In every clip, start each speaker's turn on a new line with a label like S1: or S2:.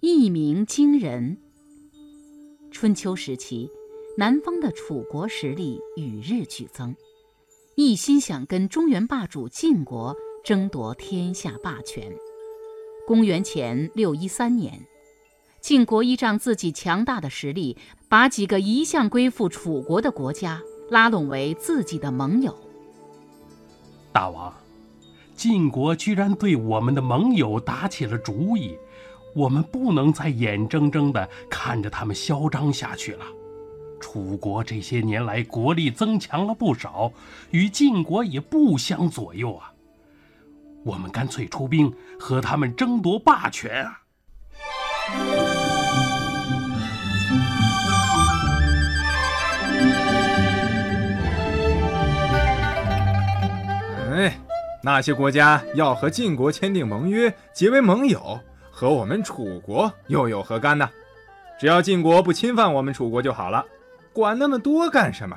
S1: 一鸣惊人。春秋时期，南方的楚国实力与日俱增，一心想跟中原霸主晋国争夺天下霸权。公元前六一三年，晋国依仗自己强大的实力，把几个一向归附楚国的国家拉拢为自己的盟友。
S2: 大王。晋国居然对我们的盟友打起了主意，我们不能再眼睁睁地看着他们嚣张下去了。楚国这些年来国力增强了不少，与晋国也不相左右啊。我们干脆出兵和他们争夺霸权啊！
S3: 哎。那些国家要和晋国签订盟约，结为盟友，和我们楚国又有何干呢？只要晋国不侵犯我们楚国就好了，管那么多干什么？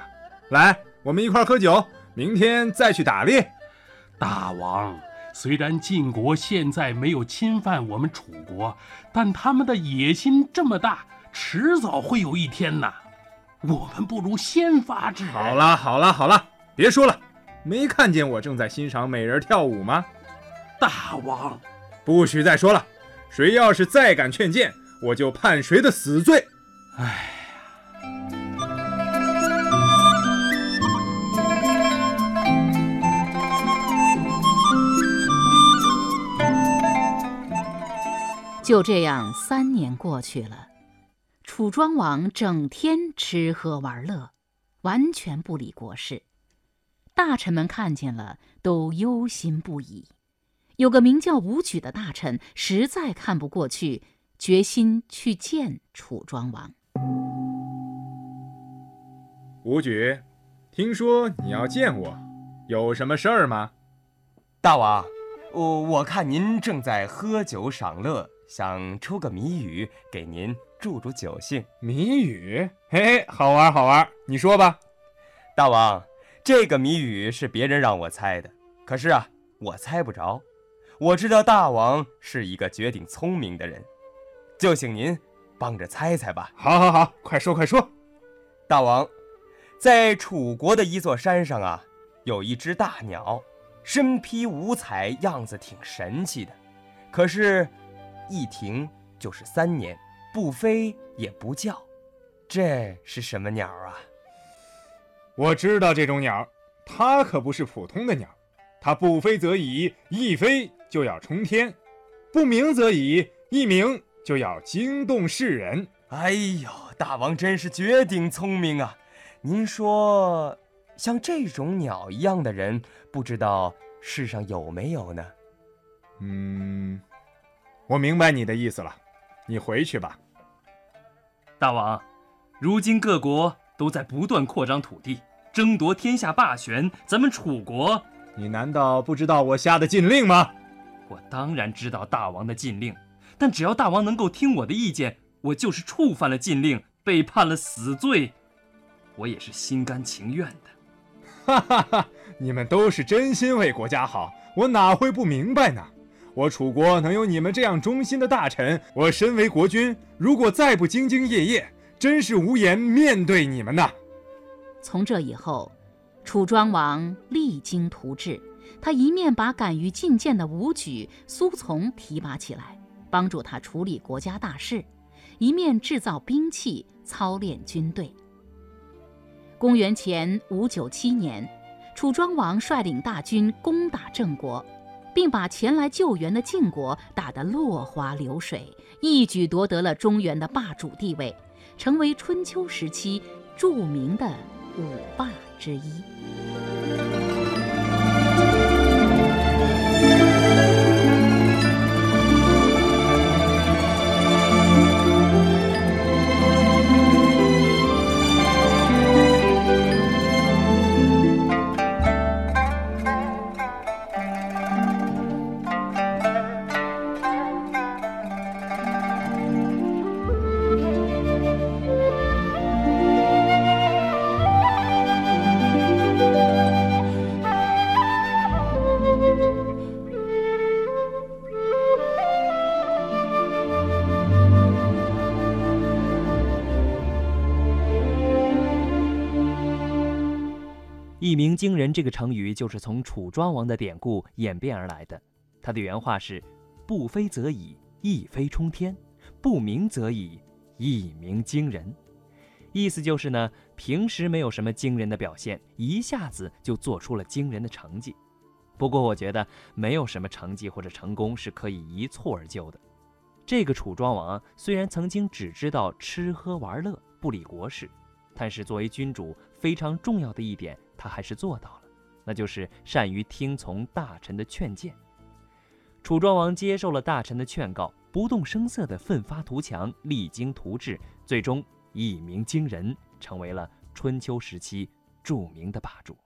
S3: 来，我们一块喝酒，明天再去打猎。
S2: 大王，虽然晋国现在没有侵犯我们楚国，但他们的野心这么大，迟早会有一天呐。我们不如先发制人。
S3: 好了，好了，好了，别说了。没看见我正在欣赏美人跳舞吗？
S2: 大王，
S3: 不许再说了！谁要是再敢劝谏，我就判谁的死罪！哎呀，
S1: 就这样，三年过去了，楚庄王整天吃喝玩乐，完全不理国事。大臣们看见了，都忧心不已。有个名叫武举的大臣实在看不过去，决心去见楚庄王。
S3: 武举，听说你要见我，有什么事儿吗？
S4: 大王，我我看您正在喝酒赏乐，想出个谜语给您助助酒兴。
S3: 谜语？嘿嘿，好玩好玩，你说吧。
S4: 大王。这个谜语是别人让我猜的，可是啊，我猜不着。我知道大王是一个绝顶聪明的人，就请您帮着猜猜吧。
S3: 好，好，好，快说，快说。
S4: 大王，在楚国的一座山上啊，有一只大鸟，身披五彩，样子挺神气的。可是，一停就是三年，不飞也不叫，这是什么鸟啊？
S3: 我知道这种鸟，它可不是普通的鸟，它不飞则已，一飞就要冲天；不鸣则已，一鸣就要惊动世人。
S4: 哎呦，大王真是绝顶聪明啊！您说，像这种鸟一样的人，不知道世上有没有呢？
S3: 嗯，我明白你的意思了，你回去吧。
S5: 大王，如今各国都在不断扩张土地。争夺天下霸权，咱们楚国，
S3: 你难道不知道我下的禁令吗？
S5: 我当然知道大王的禁令，但只要大王能够听我的意见，我就是触犯了禁令，被判了死罪，我也是心甘情愿的。
S3: 哈哈哈！你们都是真心为国家好，我哪会不明白呢？我楚国能有你们这样忠心的大臣，我身为国君，如果再不兢兢业业，真是无颜面对你们呐。
S1: 从这以后，楚庄王励精图治，他一面把敢于进谏的武举、苏从提拔起来，帮助他处理国家大事，一面制造兵器、操练军队。公元前五九七年，楚庄王率领大军攻打郑国，并把前来救援的晋国打得落花流水，一举夺得了中原的霸主地位，成为春秋时期著名的。五霸之一。
S6: 鸣惊人这个成语就是从楚庄王的典故演变而来的。他的原话是：“不飞则已，一飞冲天；不鸣则已，一鸣惊人。”意思就是呢，平时没有什么惊人的表现，一下子就做出了惊人的成绩。不过，我觉得没有什么成绩或者成功是可以一蹴而就的。这个楚庄王虽然曾经只知道吃喝玩乐，不理国事，但是作为君主，非常重要的一点。他还是做到了，那就是善于听从大臣的劝谏。楚庄王接受了大臣的劝告，不动声色地奋发图强，励精图治，最终一鸣惊人，成为了春秋时期著名的霸主。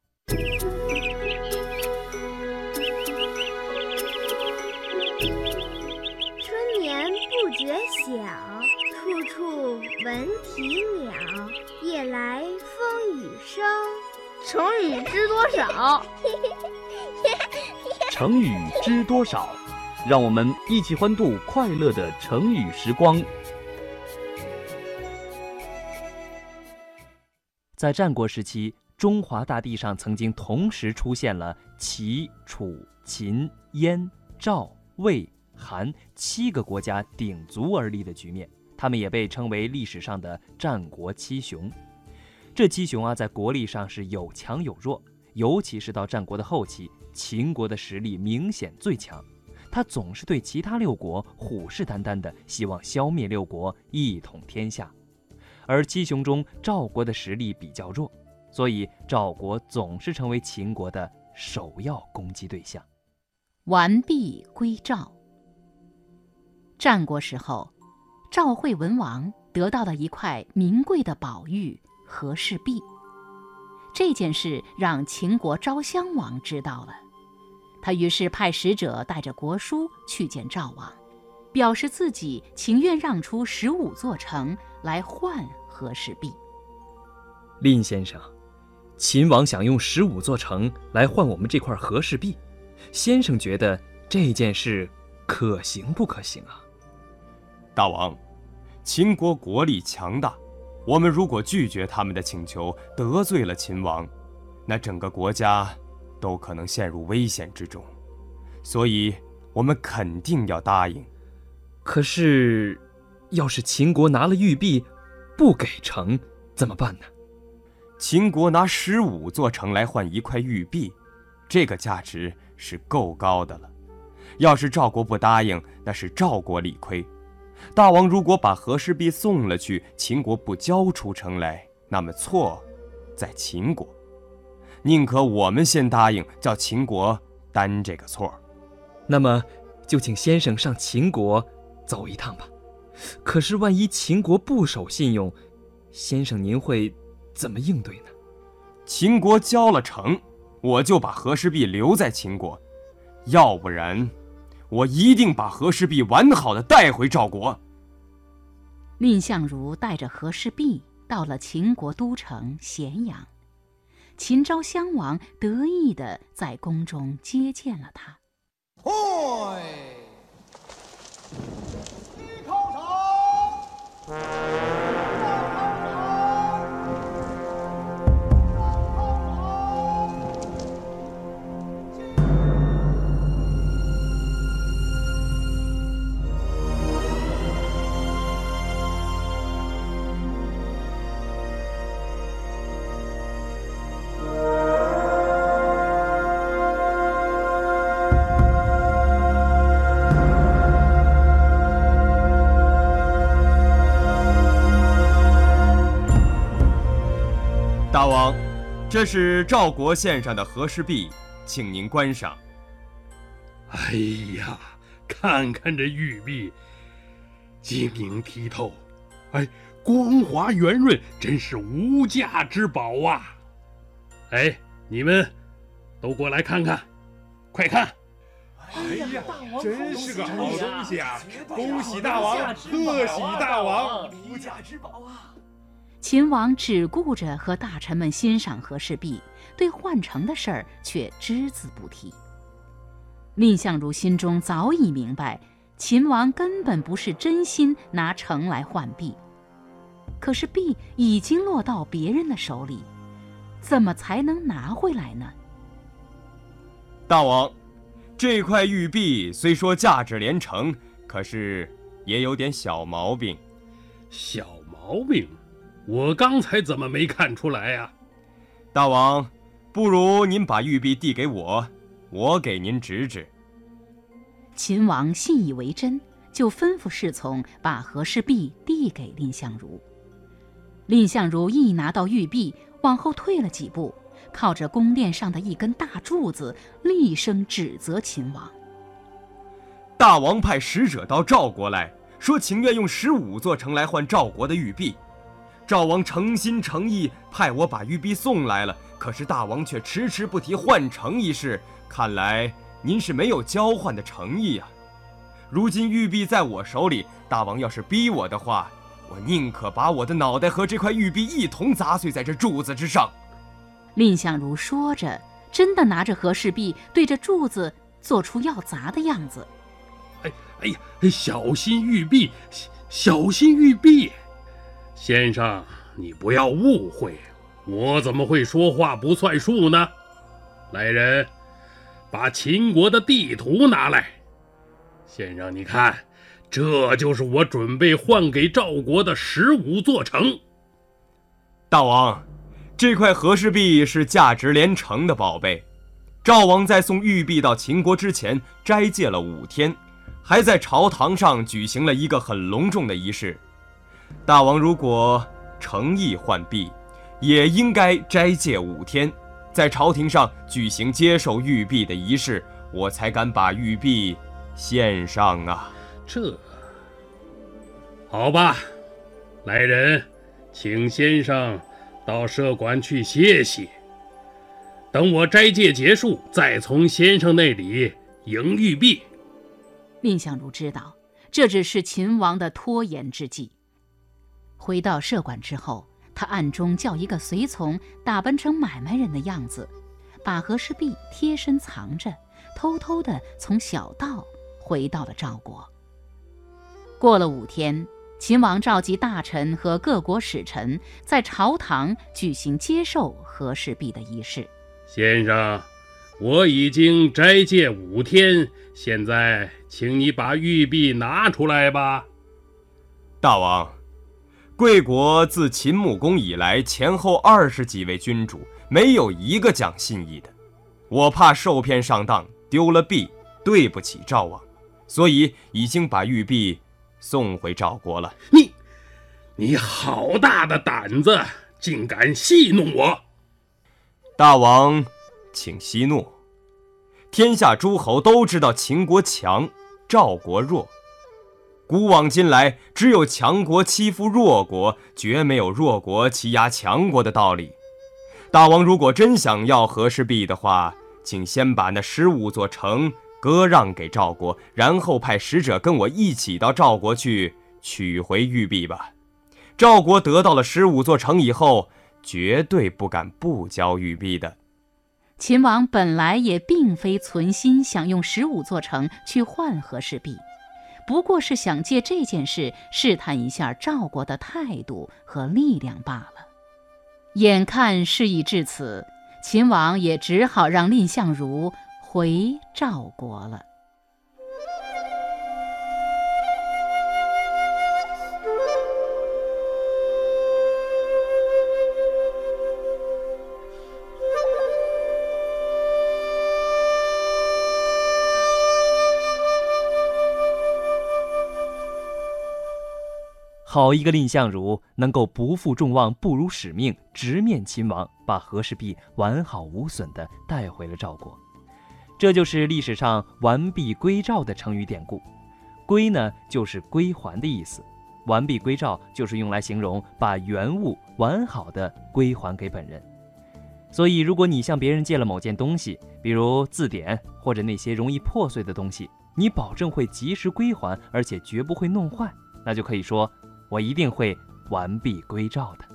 S7: 成语知多少？
S8: 让我们一起欢度快乐的成语时光。
S6: 在战国时期，中华大地上曾经同时出现了齐、楚、秦、燕、赵、魏、韩七个国家鼎足而立的局面，他们也被称为历史上的战国七雄。这七雄啊，在国力上是有强有弱，尤其是到战国的后期，秦国的实力明显最强，他总是对其他六国虎视眈眈的，希望消灭六国，一统天下。而七雄中，赵国的实力比较弱，所以赵国总是成为秦国的首要攻击对象。
S1: 完璧归赵。战国时候，赵惠文王得到了一块名贵的宝玉。和氏璧这件事让秦国昭襄王知道了，他于是派使者带着国书去见赵王，表示自己情愿让出十五座城来换和氏璧。
S6: 蔺先生，秦王想用十五座城来换我们这块和氏璧，先生觉得这件事可行不可行啊？
S4: 大王，秦国国力强大。我们如果拒绝他们的请求，得罪了秦王，那整个国家都可能陷入危险之中，所以我们肯定要答应。
S6: 可是，要是秦国拿了玉璧，不给城怎么办呢？
S4: 秦国拿十五座城来换一块玉璧，这个价值是够高的了。要是赵国不答应，那是赵国理亏。大王如果把和氏璧送了去，秦国不交出城来，那么错在秦国。宁可我们先答应，叫秦国担这个错。
S6: 那么，就请先生上秦国走一趟吧。可是，万一秦国不守信用，先生您会怎么应对呢？
S4: 秦国交了城，我就把和氏璧留在秦国；要不然。我一定把和氏璧完好的带回赵国。
S1: 蔺相如带着和氏璧到了秦国都城咸阳，秦昭襄王得意地在宫中接见了他。
S4: 大王，这是赵国献上的和氏璧，请您观赏。
S2: 哎呀，看看这玉璧，晶莹剔透，哎，光滑圆润，真是无价之宝啊！哎，你们都过来看看，快看！
S3: 哎呀，真是个好东西啊！恭喜大王，贺喜大王，
S5: 无价之宝啊！
S1: 秦王只顾着和大臣们欣赏和氏璧，对换城的事儿却只字不提。蔺相如心中早已明白，秦王根本不是真心拿城来换璧。可是璧已经落到别人的手里，怎么才能拿回来呢？
S4: 大王，这块玉璧虽说价值连城，可是也有点小毛病。
S2: 小毛病？我刚才怎么没看出来呀？
S4: 大王，不如您把玉璧递给我，我给您指指。
S1: 秦王信以为真，就吩咐侍从把和氏璧递给蔺相如。蔺相如一拿到玉璧，往后退了几步。靠着宫殿上的一根大柱子，厉声指责秦王：“
S4: 大王派使者到赵国来说，情愿用十五座城来换赵国的玉璧。赵王诚心诚意派我把玉璧送来了，可是大王却迟迟不提换城一事，看来您是没有交换的诚意啊！如今玉璧在我手里，大王要是逼我的话，我宁可把我的脑袋和这块玉璧一同砸碎在这柱子之上。”
S1: 蔺相如说着，真的拿着和氏璧对着柱子做出要砸的样子。
S2: 哎哎呀，小心玉璧，小心玉璧！先生，你不要误会，我怎么会说话不算数呢？来人，把秦国的地图拿来。先生，你看，这就是我准备换给赵国的十五座城。
S4: 大王。这块和氏璧是价值连城的宝贝，赵王在送玉璧到秦国之前斋戒了五天，还在朝堂上举行了一个很隆重的仪式。大王如果诚意换璧，也应该斋戒五天，在朝廷上举行接受玉璧的仪式，我才敢把玉璧献上啊！
S2: 这好吧，来人，请先生。到舍馆去歇息，等我斋戒结束，再从先生那里迎玉璧。
S1: 蔺相如知道这只是秦王的拖延之计。回到舍馆之后，他暗中叫一个随从打扮成买卖人的样子，把和氏璧贴身藏着，偷偷地从小道回到了赵国。过了五天。秦王召集大臣和各国使臣，在朝堂举行接受和氏璧的仪式。
S2: 先生，我已经斋戒五天，现在请你把玉璧拿出来吧。
S4: 大王，贵国自秦穆公以来，前后二十几位君主，没有一个讲信义的。我怕受骗上当，丢了币，对不起赵王，所以已经把玉璧。送回赵国了。
S2: 你，你好大的胆子，竟敢戏弄我！
S4: 大王，请息怒。天下诸侯都知道秦国强，赵国弱。古往今来，只有强国欺负弱国，绝没有弱国欺压强国的道理。大王如果真想要和氏璧的话，请先把那十五座城。割让给赵国，然后派使者跟我一起到赵国去取回玉璧吧。赵国得到了十五座城以后，绝对不敢不交玉璧的。
S1: 秦王本来也并非存心想用十五座城去换和氏璧，不过是想借这件事试探一下赵国的态度和力量罢了。眼看事已至此，秦王也只好让蔺相如。回赵国了。
S6: 好一个蔺相如，能够不负众望，不辱使命，直面秦王，把和氏璧完好无损地带回了赵国。这就是历史上“完璧归赵”的成语典故，“归”呢就是归还的意思，“完璧归赵”就是用来形容把原物完好的归还给本人。所以，如果你向别人借了某件东西，比如字典或者那些容易破碎的东西，你保证会及时归还，而且绝不会弄坏，那就可以说我一定会完璧归赵的。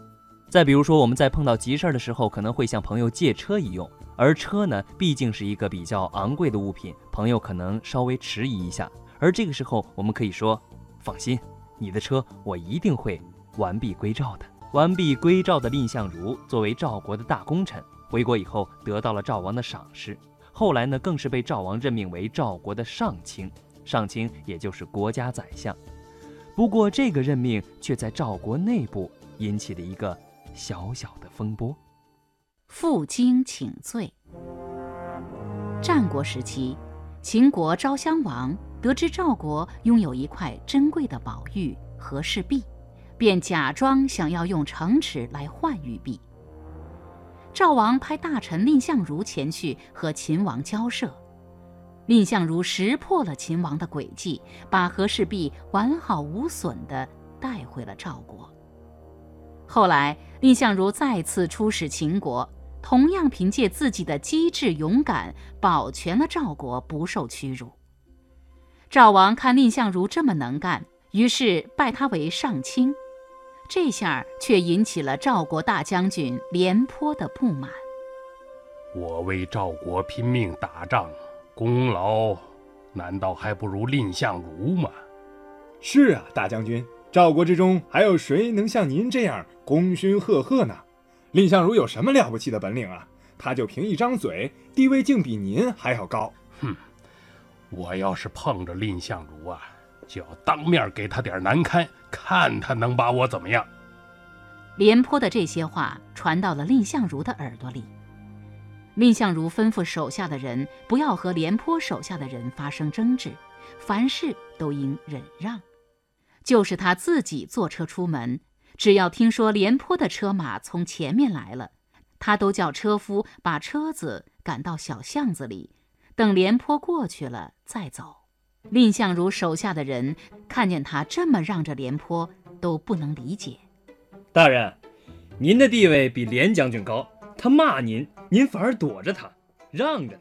S6: 再比如说，我们在碰到急事儿的时候，可能会向朋友借车一用。而车呢，毕竟是一个比较昂贵的物品，朋友可能稍微迟疑一下。而这个时候，我们可以说：“放心，你的车我一定会完璧归赵的。”完璧归赵的蔺相如作为赵国的大功臣，回国以后得到了赵王的赏识，后来呢更是被赵王任命为赵国的上卿，上卿也就是国家宰相。不过这个任命却在赵国内部引起了一个小小的风波。
S1: 负荆请罪。战国时期，秦国昭襄王得知赵国拥有一块珍贵的宝玉和氏璧。便假装想要用城池来换玉璧。赵王派大臣蔺相如前去和秦王交涉，蔺相如识破了秦王的诡计，把和氏璧完好无损地带回了赵国。后来，蔺相如再次出使秦国，同样凭借自己的机智勇敢，保全了赵国不受屈辱。赵王看蔺相如这么能干，于是拜他为上卿。这下却引起了赵国大将军廉颇的不满。
S2: 我为赵国拼命打仗，功劳难道还不如蔺相如吗？
S3: 是啊，大将军，赵国之中还有谁能像您这样功勋赫赫呢？蔺相如有什么了不起的本领啊？他就凭一张嘴，地位竟比您还要高。
S2: 哼，我要是碰着蔺相如啊！就要当面给他点难堪，看他能把我怎么样。
S1: 廉颇的这些话传到了蔺相如的耳朵里，蔺相如吩咐手下的人不要和廉颇手下的人发生争执，凡事都应忍让。就是他自己坐车出门，只要听说廉颇的车马从前面来了，他都叫车夫把车子赶到小巷子里，等廉颇过去了再走。蔺相如手下的人看见他这么让着廉颇，都不能理解。
S5: 大人，您的地位比廉将军高，他骂您，您反而躲着他，让着他。